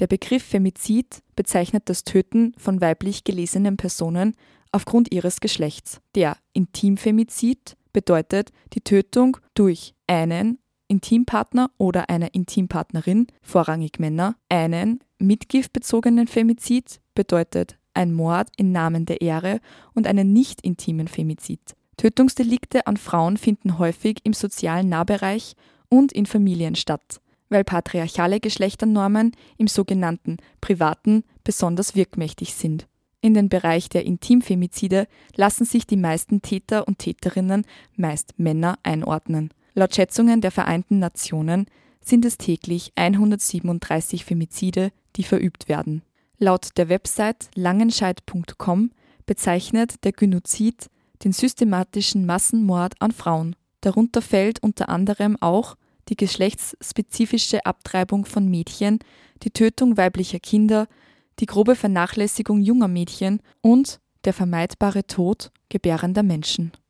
Der Begriff Femizid bezeichnet das Töten von weiblich gelesenen Personen aufgrund ihres Geschlechts. Der Intimfemizid bedeutet die Tötung durch einen Intimpartner oder eine Intimpartnerin, vorrangig Männer. Einen mitgiftbezogenen Femizid bedeutet ein Mord im Namen der Ehre und einen nicht intimen Femizid. Tötungsdelikte an Frauen finden häufig im sozialen Nahbereich und in Familien statt weil patriarchale Geschlechternormen im sogenannten Privaten besonders wirkmächtig sind. In den Bereich der Intimfemizide lassen sich die meisten Täter und Täterinnen, meist Männer, einordnen. Laut Schätzungen der Vereinten Nationen sind es täglich 137 Femizide, die verübt werden. Laut der Website langenscheid.com bezeichnet der Genozid den systematischen Massenmord an Frauen. Darunter fällt unter anderem auch die geschlechtsspezifische Abtreibung von Mädchen, die Tötung weiblicher Kinder, die grobe Vernachlässigung junger Mädchen und der vermeidbare Tod gebärender Menschen